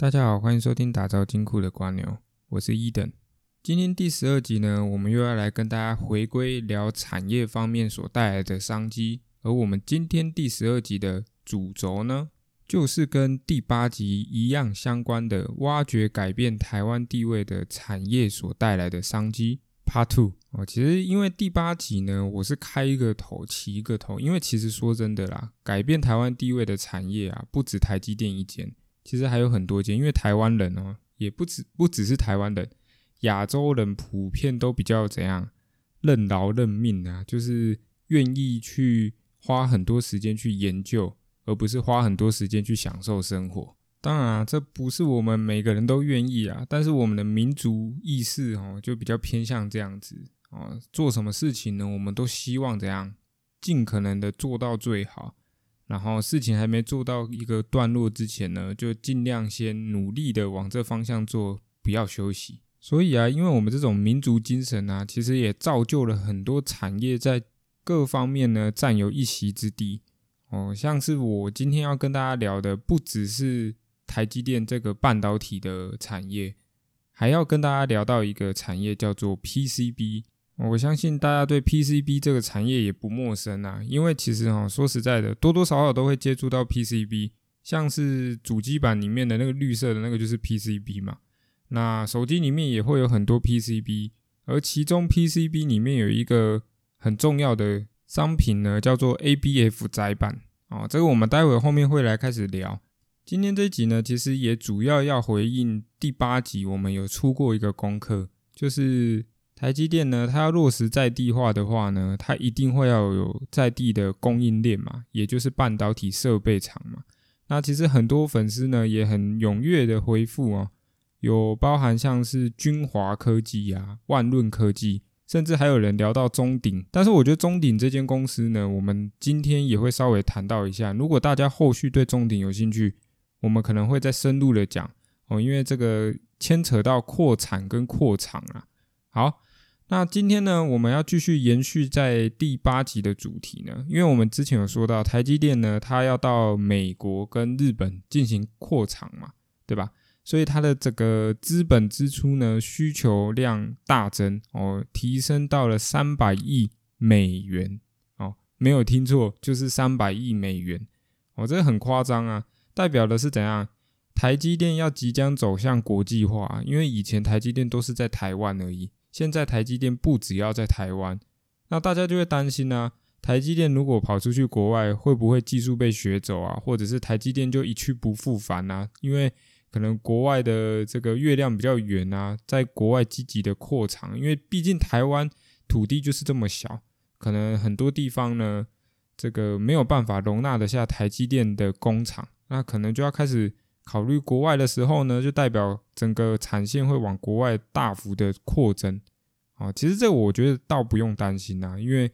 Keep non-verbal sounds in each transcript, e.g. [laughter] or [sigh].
大家好，欢迎收听打造金库的瓜牛，我是伊登。今天第十二集呢，我们又要来跟大家回归聊产业方面所带来的商机。而我们今天第十二集的主轴呢，就是跟第八集一样相关的，挖掘改变台湾地位的产业所带来的商机。Part Two 哦，其实因为第八集呢，我是开一个头，起一个头，因为其实说真的啦，改变台湾地位的产业啊，不止台积电一间。其实还有很多间，因为台湾人哦，也不止不只是台湾人，亚洲人普遍都比较怎样任劳任命啊，就是愿意去花很多时间去研究，而不是花很多时间去享受生活。当然啊，这不是我们每个人都愿意啊，但是我们的民族意识哦，就比较偏向这样子哦。做什么事情呢？我们都希望怎样尽可能的做到最好。然后事情还没做到一个段落之前呢，就尽量先努力的往这方向做，不要休息。所以啊，因为我们这种民族精神啊，其实也造就了很多产业在各方面呢占有一席之地。哦，像是我今天要跟大家聊的，不只是台积电这个半导体的产业，还要跟大家聊到一个产业叫做 PCB。我相信大家对 PCB 这个产业也不陌生啊，因为其实哈说实在的，多多少少都会接触到 PCB，像是主机板里面的那个绿色的那个就是 PCB 嘛。那手机里面也会有很多 PCB，而其中 PCB 里面有一个很重要的商品呢，叫做 ABF 载板哦。这个我们待会后面会来开始聊。今天这集呢，其实也主要要回应第八集，我们有出过一个功课，就是。台积电呢，它要落实在地化的话呢，它一定会要有在地的供应链嘛，也就是半导体设备厂嘛。那其实很多粉丝呢也很踊跃的回复哦，有包含像是君华科技啊、万润科技，甚至还有人聊到中鼎。但是我觉得中鼎这间公司呢，我们今天也会稍微谈到一下。如果大家后续对中鼎有兴趣，我们可能会再深入的讲哦，因为这个牵扯到扩产跟扩厂啊。好。那今天呢，我们要继续延续在第八集的主题呢，因为我们之前有说到台积电呢，它要到美国跟日本进行扩厂嘛，对吧？所以它的这个资本支出呢，需求量大增哦，提升到了三百亿美元哦，没有听错，就是三百亿美元哦，这个很夸张啊，代表的是怎样？台积电要即将走向国际化，因为以前台积电都是在台湾而已。现在台积电不只要在台湾，那大家就会担心啊，台积电如果跑出去国外，会不会技术被学走啊？或者是台积电就一去不复返啊？因为可能国外的这个月亮比较圆啊，在国外积极的扩厂，因为毕竟台湾土地就是这么小，可能很多地方呢，这个没有办法容纳得下台积电的工厂，那可能就要开始。考虑国外的时候呢，就代表整个产线会往国外大幅的扩增啊。其实这我觉得倒不用担心啊，因为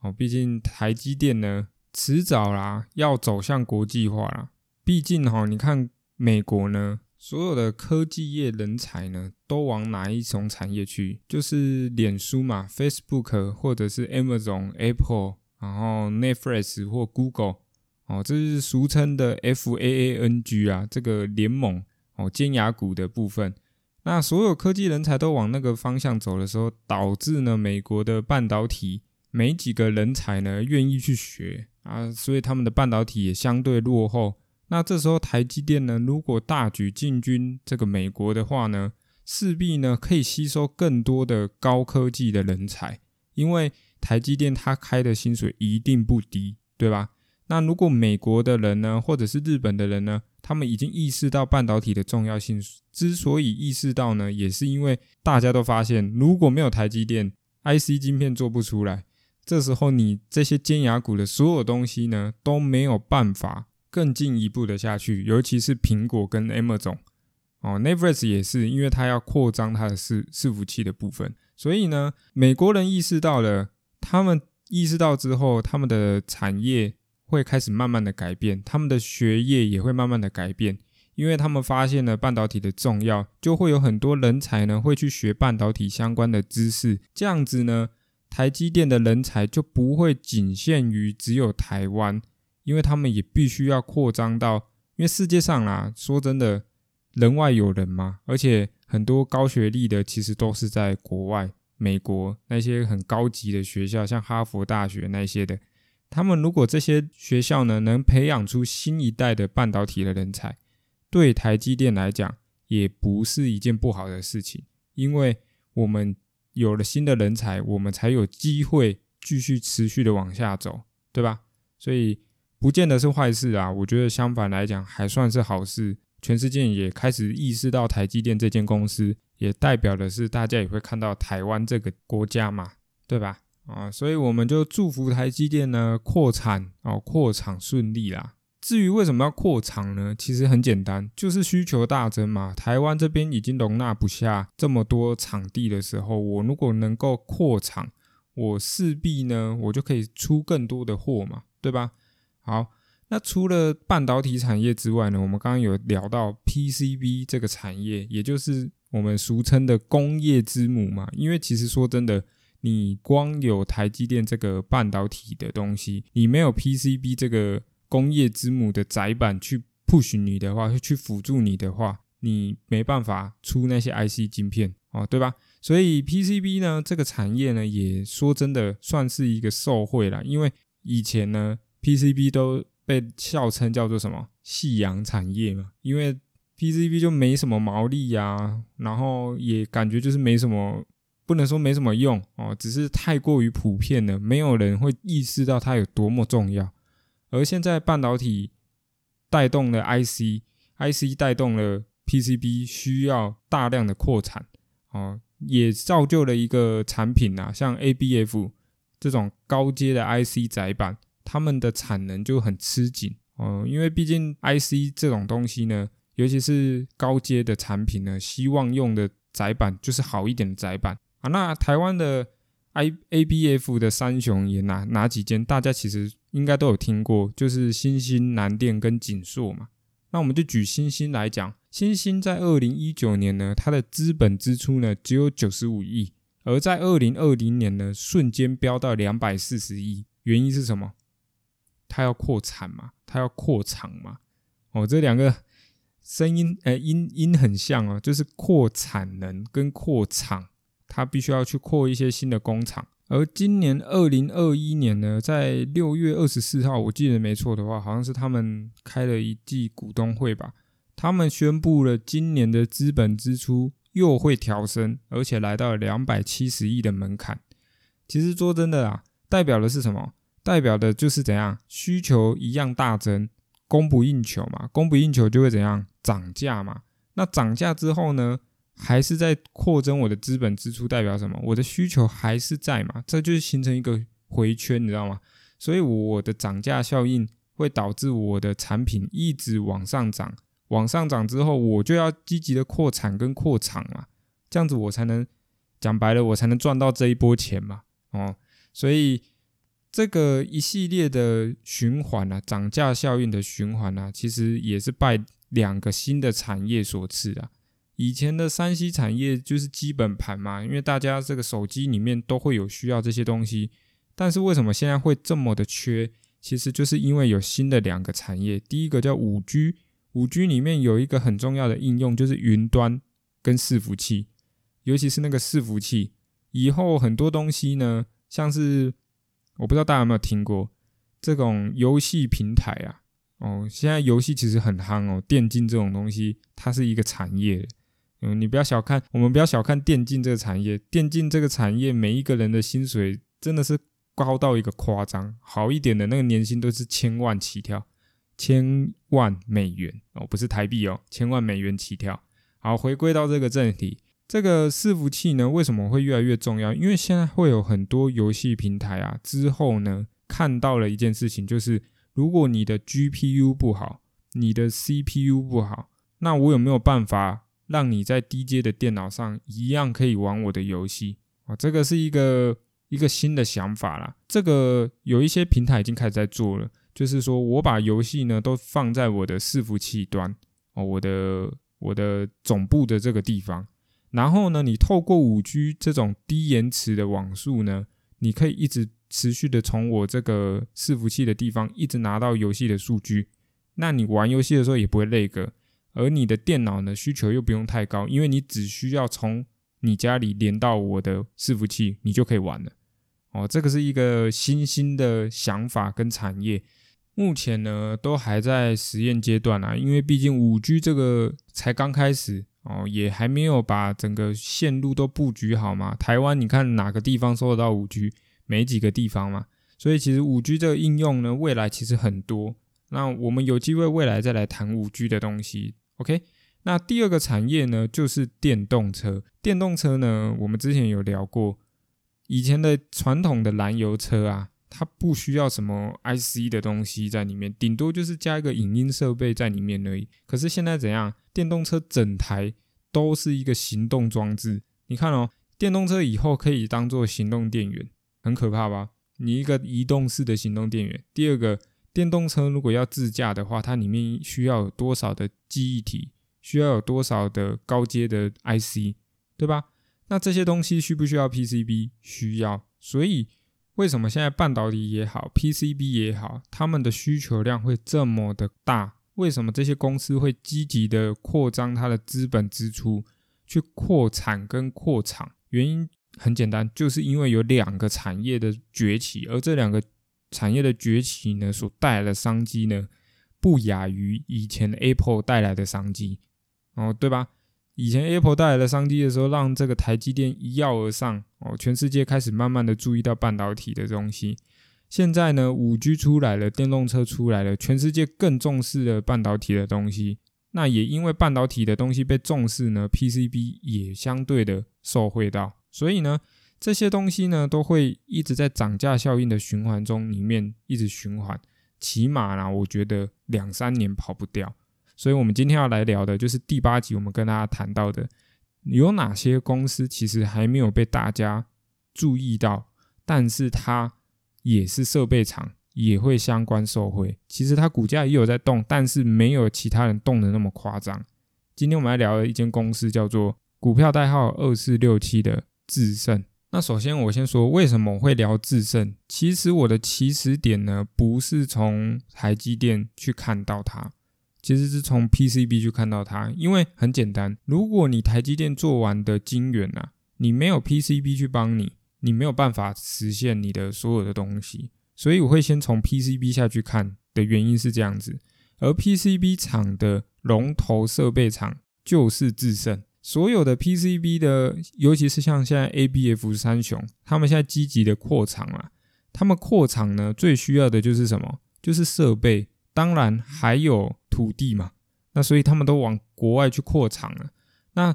哦，毕竟台积电呢，迟早啦要走向国际化啦。毕竟哈，你看美国呢，所有的科技业人才呢，都往哪一种产业去？就是脸书嘛，Facebook 或者是 Amazon、Apple，然后 Netflix 或 Google。哦，这是俗称的 F A A N G 啊，这个联盟哦，尖牙股的部分。那所有科技人才都往那个方向走的时候，导致呢，美国的半导体没几个人才呢愿意去学啊，所以他们的半导体也相对落后。那这时候台积电呢，如果大举进军这个美国的话呢，势必呢可以吸收更多的高科技的人才，因为台积电它开的薪水一定不低，对吧？那如果美国的人呢，或者是日本的人呢，他们已经意识到半导体的重要性。之所以意识到呢，也是因为大家都发现，如果没有台积电，IC 晶片做不出来。这时候你这些尖牙股的所有东西呢，都没有办法更进一步的下去。尤其是苹果跟 Amazon 哦，Netflix 也是，因为它要扩张它的伺伺服器的部分。所以呢，美国人意识到了，他们意识到之后，他们的产业。会开始慢慢的改变，他们的学业也会慢慢的改变，因为他们发现了半导体的重要，就会有很多人才呢会去学半导体相关的知识，这样子呢，台积电的人才就不会仅限于只有台湾，因为他们也必须要扩张到，因为世界上啦，说真的，人外有人嘛，而且很多高学历的其实都是在国外，美国那些很高级的学校，像哈佛大学那些的，他们如果这些学校呢能培养出新一代的半导体的人才，对台积电来讲也不是一件不好的事情，因为我们有了新的人才，我们才有机会继续持续的往下走，对吧？所以不见得是坏事啊，我觉得相反来讲还算是好事。全世界也开始意识到台积电这间公司，也代表的是大家也会看到台湾这个国家嘛，对吧？啊，所以我们就祝福台积电呢扩产哦，扩厂顺利啦。至于为什么要扩厂呢？其实很简单，就是需求大增嘛。台湾这边已经容纳不下这么多场地的时候，我如果能够扩厂，我势必呢，我就可以出更多的货嘛，对吧？好。那除了半导体产业之外呢？我们刚刚有聊到 PCB 这个产业，也就是我们俗称的工业之母嘛。因为其实说真的，你光有台积电这个半导体的东西，你没有 PCB 这个工业之母的载板去 push 你的话，去辅助你的话，你没办法出那些 IC 晶片哦，对吧？所以 PCB 呢这个产业呢，也说真的算是一个受惠了，因为以前呢 PCB 都被笑称叫做什么“夕阳产业”嘛，因为 PCB 就没什么毛利呀，然后也感觉就是没什么，不能说没什么用哦，只是太过于普遍了，没有人会意识到它有多么重要。而现在半导体带动了 IC，IC 带动了 PCB，需要大量的扩产哦，也造就了一个产品啊，像 ABF 这种高阶的 IC 载板。他们的产能就很吃紧哦，因为毕竟 IC 这种东西呢，尤其是高阶的产品呢，希望用的载板就是好一点的载板啊。那台湾的 I ABF 的三雄也哪哪几间？大家其实应该都有听过，就是新兴、南电跟锦硕嘛。那我们就举新兴来讲，新兴在二零一九年呢，它的资本支出呢只有九十五亿，而在二零二零年呢，瞬间飙到两百四十亿。原因是什么？它要扩产嘛？它要扩厂嘛？哦，这两个声音，呃，音音很像哦，就是扩产能跟扩厂，它必须要去扩一些新的工厂。而今年二零二一年呢，在六月二十四号，我记得没错的话，好像是他们开了一季股东会吧？他们宣布了今年的资本支出又会调升，而且来到两百七十亿的门槛。其实说真的啊，代表的是什么？代表的就是怎样需求一样大增，供不应求嘛，供不应求就会怎样涨价嘛。那涨价之后呢，还是在扩增我的资本支出，代表什么？我的需求还是在嘛，这就是形成一个回圈，你知道吗？所以我的涨价效应会导致我的产品一直往上涨，往上涨之后，我就要积极的扩产跟扩厂嘛，这样子我才能讲白了，我才能赚到这一波钱嘛。哦，所以。这个一系列的循环啊，涨价效应的循环啊，其实也是拜两个新的产业所赐啊。以前的三 C 产业就是基本盘嘛，因为大家这个手机里面都会有需要这些东西。但是为什么现在会这么的缺？其实就是因为有新的两个产业。第一个叫五 G，五 G 里面有一个很重要的应用就是云端跟伺服器，尤其是那个伺服器，以后很多东西呢，像是。我不知道大家有没有听过这种游戏平台啊？哦，现在游戏其实很夯哦，电竞这种东西它是一个产业。嗯，你不要小看，我们不要小看电竞这个产业。电竞这个产业，每一个人的薪水真的是高到一个夸张，好一点的那个年薪都是千万起跳，千万美元哦，不是台币哦，千万美元起跳。好，回归到这个正题。这个伺服器呢，为什么会越来越重要？因为现在会有很多游戏平台啊，之后呢看到了一件事情，就是如果你的 GPU 不好，你的 CPU 不好，那我有没有办法让你在低阶的电脑上一样可以玩我的游戏啊？这个是一个一个新的想法啦。这个有一些平台已经开始在做了，就是说我把游戏呢都放在我的伺服器端哦，我的我的总部的这个地方。然后呢，你透过五 G 这种低延迟的网速呢，你可以一直持续的从我这个伺服器的地方一直拿到游戏的数据。那你玩游戏的时候也不会累个，而你的电脑呢需求又不用太高，因为你只需要从你家里连到我的伺服器，你就可以玩了。哦，这个是一个新兴的想法跟产业，目前呢都还在实验阶段啊，因为毕竟五 G 这个才刚开始哦，也还没有把整个线路都布局好嘛。台湾你看哪个地方收得到五 G？没几个地方嘛，所以其实五 G 这个应用呢，未来其实很多。那我们有机会未来再来谈五 G 的东西，OK？那第二个产业呢，就是电动车。电动车呢，我们之前有聊过。以前的传统的燃油车啊，它不需要什么 IC 的东西在里面，顶多就是加一个影音设备在里面而已。可是现在怎样？电动车整台都是一个行动装置。你看哦，电动车以后可以当做行动电源，很可怕吧？你一个移动式的行动电源。第二个，电动车如果要自驾的话，它里面需要有多少的记忆体？需要有多少的高阶的 IC？对吧？那这些东西需不需要 PCB？需要，所以为什么现在半导体也好，PCB 也好，他们的需求量会这么的大？为什么这些公司会积极的扩张它的资本支出，去扩产跟扩厂？原因很简单，就是因为有两个产业的崛起，而这两个产业的崛起呢，所带来的商机呢，不亚于以前 Apple 带来的商机，哦，对吧？以前 Apple 带来的商机的时候，让这个台积电一跃而上哦，全世界开始慢慢的注意到半导体的东西。现在呢，五 G 出来了，电动车出来了，全世界更重视了半导体的东西。那也因为半导体的东西被重视呢，PCB 也相对的受惠到。所以呢，这些东西呢，都会一直在涨价效应的循环中里面一直循环，起码呢，我觉得两三年跑不掉。所以，我们今天要来聊的就是第八集，我们跟大家谈到的有哪些公司其实还没有被大家注意到，但是它也是设备厂，也会相关受惠。其实它股价也有在动，但是没有其他人动的那么夸张。今天我们来聊的一间公司叫做股票代号二四六七的智胜。那首先我先说为什么我会聊智胜。其实我的起始点呢，不是从台积电去看到它。其实是从 PCB 去看到它，因为很简单，如果你台积电做完的晶圆啊，你没有 PCB 去帮你，你没有办法实现你的所有的东西。所以我会先从 PCB 下去看的原因是这样子，而 PCB 厂的龙头设备厂就是智胜，所有的 PCB 的，尤其是像现在 ABF 三雄，他们现在积极的扩厂啊，他们扩厂呢最需要的就是什么？就是设备。当然还有土地嘛，那所以他们都往国外去扩厂了。那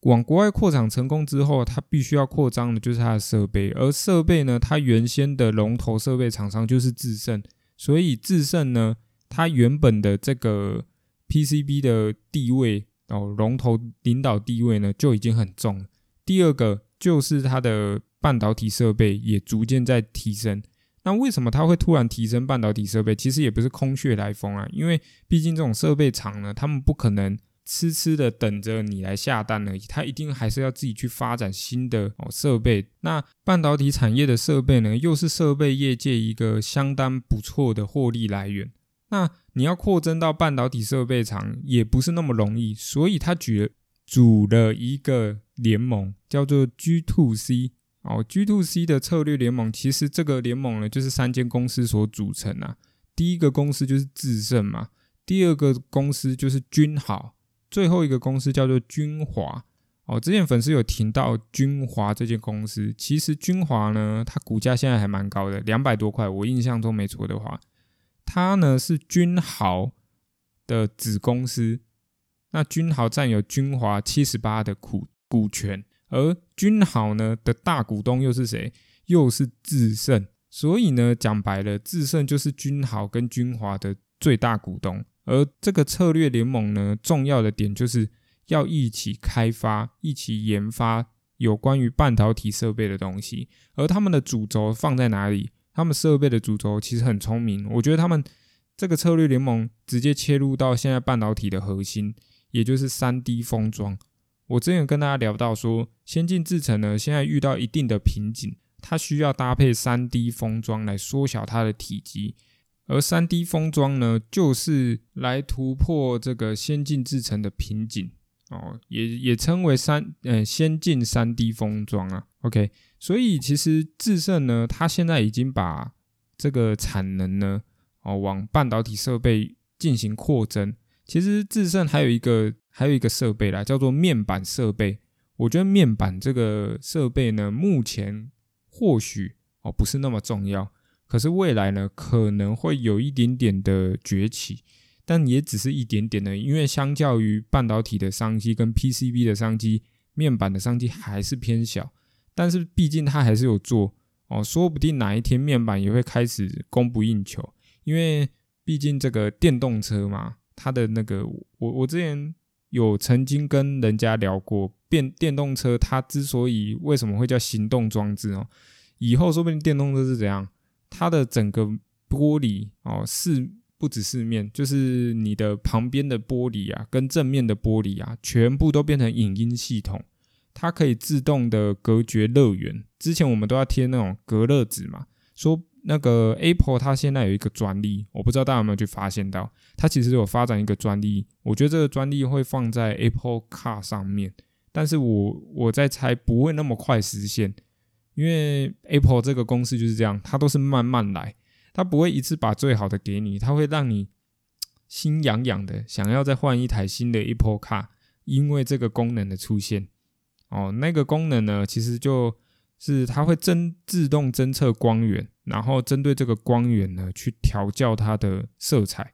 往国外扩厂成功之后，它必须要扩张的就是它的设备，而设备呢，它原先的龙头设备厂商就是智胜，所以智胜呢，它原本的这个 PCB 的地位哦，龙头领导地位呢就已经很重了。第二个就是它的半导体设备也逐渐在提升。那为什么它会突然提升半导体设备？其实也不是空穴来风啊，因为毕竟这种设备厂呢，他们不可能痴痴的等着你来下单而已，他一定还是要自己去发展新的哦设备。那半导体产业的设备呢，又是设备业界一个相当不错的获利来源。那你要扩增到半导体设备厂，也不是那么容易，所以他举了组了一个联盟，叫做 G to C。哦，G to C 的策略联盟，其实这个联盟呢，就是三间公司所组成啊。第一个公司就是智胜嘛，第二个公司就是君豪，最后一个公司叫做君华。哦，之前粉丝有提到君华这间公司，其实君华呢，它股价现在还蛮高的，两百多块，我印象中没错的话，它呢是君豪的子公司，那君豪占有君华七十八的股股权。而君豪呢的大股东又是谁？又是智胜，所以呢讲白了，智胜就是君豪跟君华的最大股东。而这个策略联盟呢，重要的点就是要一起开发、一起研发有关于半导体设备的东西。而他们的主轴放在哪里？他们设备的主轴其实很聪明，我觉得他们这个策略联盟直接切入到现在半导体的核心，也就是三 D 封装。我之前跟大家聊到说，先进制程呢，现在遇到一定的瓶颈，它需要搭配三 D 封装来缩小它的体积。而三 D 封装呢，就是来突破这个先进制程的瓶颈哦，也也称为三呃先进三 D 封装啊。OK，所以其实智胜呢，它现在已经把这个产能呢哦往半导体设备进行扩增。其实智胜还有一个还有一个设备啦，叫做面板设备。我觉得面板这个设备呢，目前或许哦不是那么重要。可是未来呢，可能会有一点点的崛起，但也只是一点点的，因为相较于半导体的商机跟 PCB 的商机，面板的商机还是偏小。但是毕竟它还是有做哦，说不定哪一天面板也会开始供不应求，因为毕竟这个电动车嘛，它的那个我我之前有曾经跟人家聊过，电电动车它之所以为什么会叫行动装置哦，以后说不定电动车是怎样？它的整个玻璃哦，是不止四面，就是你的旁边的玻璃啊，跟正面的玻璃啊，全部都变成影音系统。它可以自动的隔绝热源。之前我们都要贴那种隔热纸嘛，说那个 Apple 它现在有一个专利，我不知道大家有没有去发现到，它其实有发展一个专利。我觉得这个专利会放在 Apple Car 上面，但是我我在猜不会那么快实现。因为 Apple 这个公司就是这样，它都是慢慢来，它不会一次把最好的给你，它会让你心痒痒的，想要再换一台新的 Apple Car，因为这个功能的出现。哦，那个功能呢，其实就是它会侦自动侦测光源，然后针对这个光源呢，去调教它的色彩。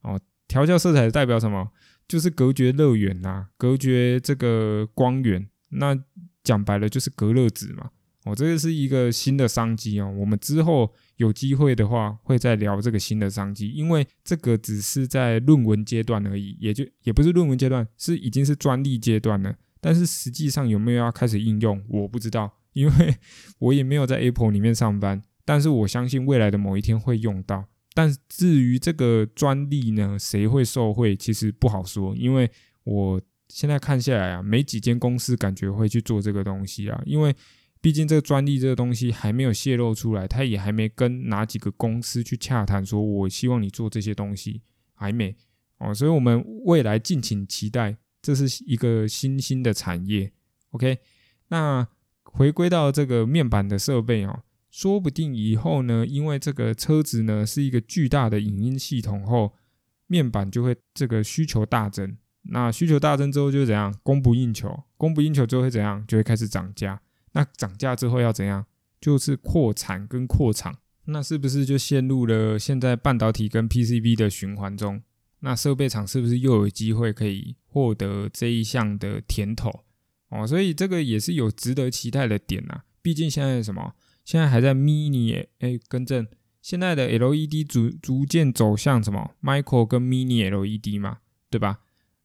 哦，调教色彩代表什么？就是隔绝热源呐，隔绝这个光源。那讲白了就是隔热纸嘛。哦，这个是一个新的商机哦。我们之后有机会的话，会再聊这个新的商机，因为这个只是在论文阶段而已，也就也不是论文阶段，是已经是专利阶段了。但是实际上有没有要开始应用，我不知道，因为 [laughs] 我也没有在 Apple 里面上班。但是我相信未来的某一天会用到。但至于这个专利呢，谁会受贿，其实不好说，因为我现在看下来啊，没几间公司感觉会去做这个东西啊，因为。毕竟这个专利这个东西还没有泄露出来，他也还没跟哪几个公司去洽谈，说我希望你做这些东西，还没。哦，所以我们未来敬请期待，这是一个新兴的产业。OK，那回归到这个面板的设备哦，说不定以后呢，因为这个车子呢是一个巨大的影音系统后，面板就会这个需求大增，那需求大增之后就怎样，供不应求，供不应求之后会怎样，就会开始涨价。那涨价之后要怎样？就是扩产跟扩厂，那是不是就陷入了现在半导体跟 PCB 的循环中？那设备厂是不是又有机会可以获得这一项的甜头？哦，所以这个也是有值得期待的点呐。毕竟现在什么？现在还在 Mini 哎，更正，现在的 LED 逐逐渐走向什么？Micro 跟 Mini LED 嘛，对吧？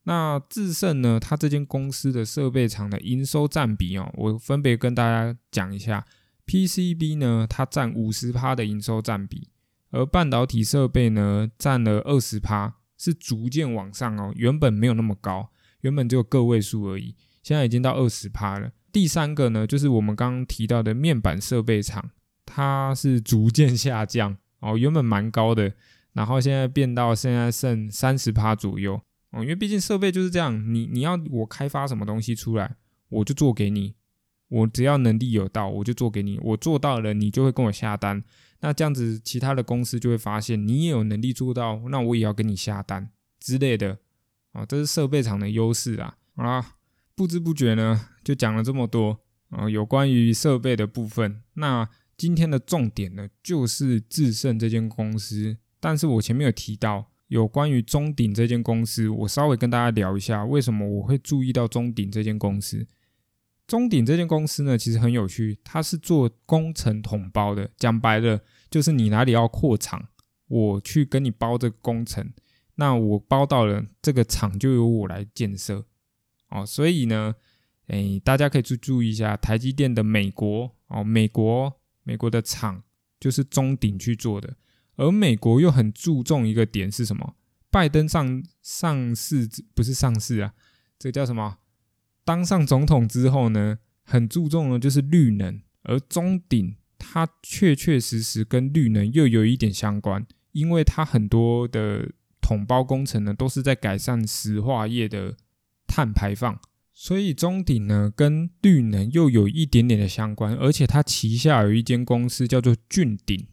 那智胜呢？它这间公司的设备厂的营收占比哦，我分别跟大家讲一下。PCB 呢，它占五十趴的营收占比，而半导体设备呢，占了二十趴，是逐渐往上哦。原本没有那么高，原本只有个位数而已，现在已经到二十趴了。第三个呢，就是我们刚刚提到的面板设备厂，它是逐渐下降哦，原本蛮高的，然后现在变到现在剩三十趴左右。因为毕竟设备就是这样，你你要我开发什么东西出来，我就做给你，我只要能力有到，我就做给你，我做到了，你就会跟我下单。那这样子，其他的公司就会发现你也有能力做到，那我也要跟你下单之类的。啊，这是设备厂的优势啊。好啦，不知不觉呢，就讲了这么多啊，有关于设备的部分。那今天的重点呢，就是智胜这间公司，但是我前面有提到。有关于中鼎这间公司，我稍微跟大家聊一下，为什么我会注意到中鼎这间公司。中鼎这间公司呢，其实很有趣，它是做工程统包的。讲白了，就是你哪里要扩厂，我去跟你包这个工程，那我包到了这个厂就由我来建设。哦，所以呢，诶，大家可以去注意一下，台积电的美国哦，美国美国的厂就是中鼎去做的。而美国又很注重一个点是什么？拜登上上市不是上市啊，这叫什么？当上总统之后呢，很注重的就是绿能。而中鼎它确确实实跟绿能又有一点相关，因为它很多的统包工程呢，都是在改善石化业的碳排放，所以中鼎呢跟绿能又有一点点的相关，而且它旗下有一间公司叫做俊鼎，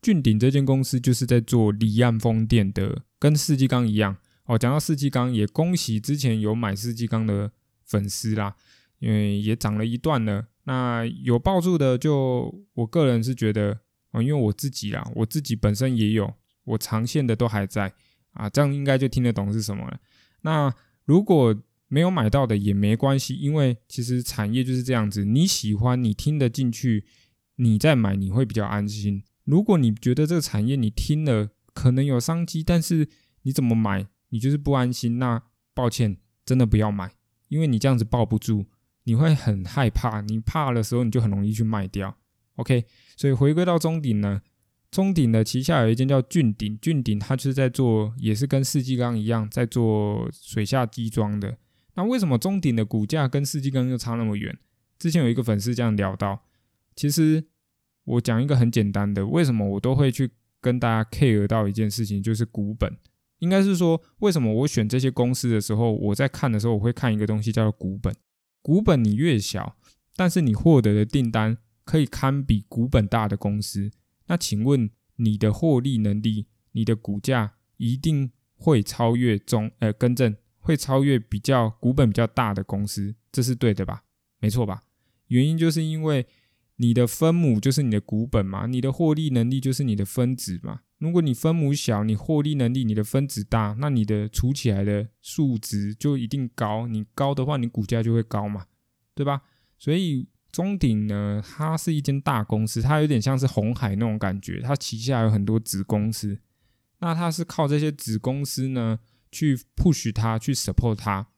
俊鼎这间公司就是在做离岸风电的，跟世纪钢一样哦。讲到世纪钢，也恭喜之前有买世纪钢的粉丝啦，因为也涨了一段了。那有抱住的，就我个人是觉得啊，因为我自己啦，我自己本身也有，我长线的都还在啊，这样应该就听得懂是什么了。那如果没有买到的也没关系，因为其实产业就是这样子，你喜欢，你听得进去，你再买你会比较安心。如果你觉得这个产业你听了可能有商机，但是你怎么买你就是不安心，那抱歉，真的不要买，因为你这样子抱不住。你会很害怕，你怕的时候，你就很容易去卖掉。OK，所以回归到中鼎呢，中鼎的旗下有一间叫俊鼎，俊鼎它就是在做，也是跟世纪钢一样，在做水下机装的。那为什么中鼎的股价跟世纪钢又差那么远？之前有一个粉丝这样聊到，其实我讲一个很简单的，为什么我都会去跟大家 care 到一件事情，就是股本。应该是说，为什么我选这些公司的时候，我在看的时候，我会看一个东西叫做股本。股本你越小，但是你获得的订单可以堪比股本大的公司，那请问你的获利能力、你的股价一定会超越中呃，更正会超越比较股本比较大的公司，这是对的吧？没错吧？原因就是因为你的分母就是你的股本嘛，你的获利能力就是你的分子嘛。如果你分母小，你获利能力你的分子大，那你的除起来的数值就一定高。你高的话，你股价就会高嘛，对吧？所以中鼎呢，它是一间大公司，它有点像是红海那种感觉，它旗下有很多子公司。那它是靠这些子公司呢，去 push 它，去 support 它，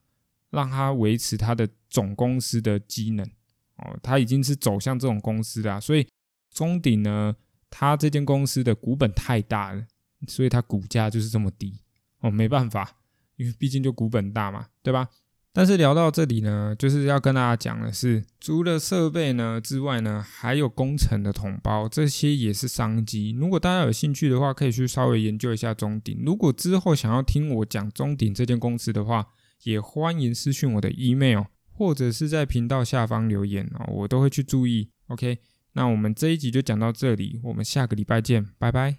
让它维持它的总公司的机能。哦，它已经是走向这种公司啦，所以中鼎呢。它这间公司的股本太大了，所以它股价就是这么低哦，没办法，因为毕竟就股本大嘛，对吧？但是聊到这里呢，就是要跟大家讲的是，除了设备呢之外呢，还有工程的统包，这些也是商机。如果大家有兴趣的话，可以去稍微研究一下中鼎。如果之后想要听我讲中鼎这间公司的话，也欢迎私讯我的 email，或者是在频道下方留言哦，我都会去注意。OK。那我们这一集就讲到这里，我们下个礼拜见，拜拜。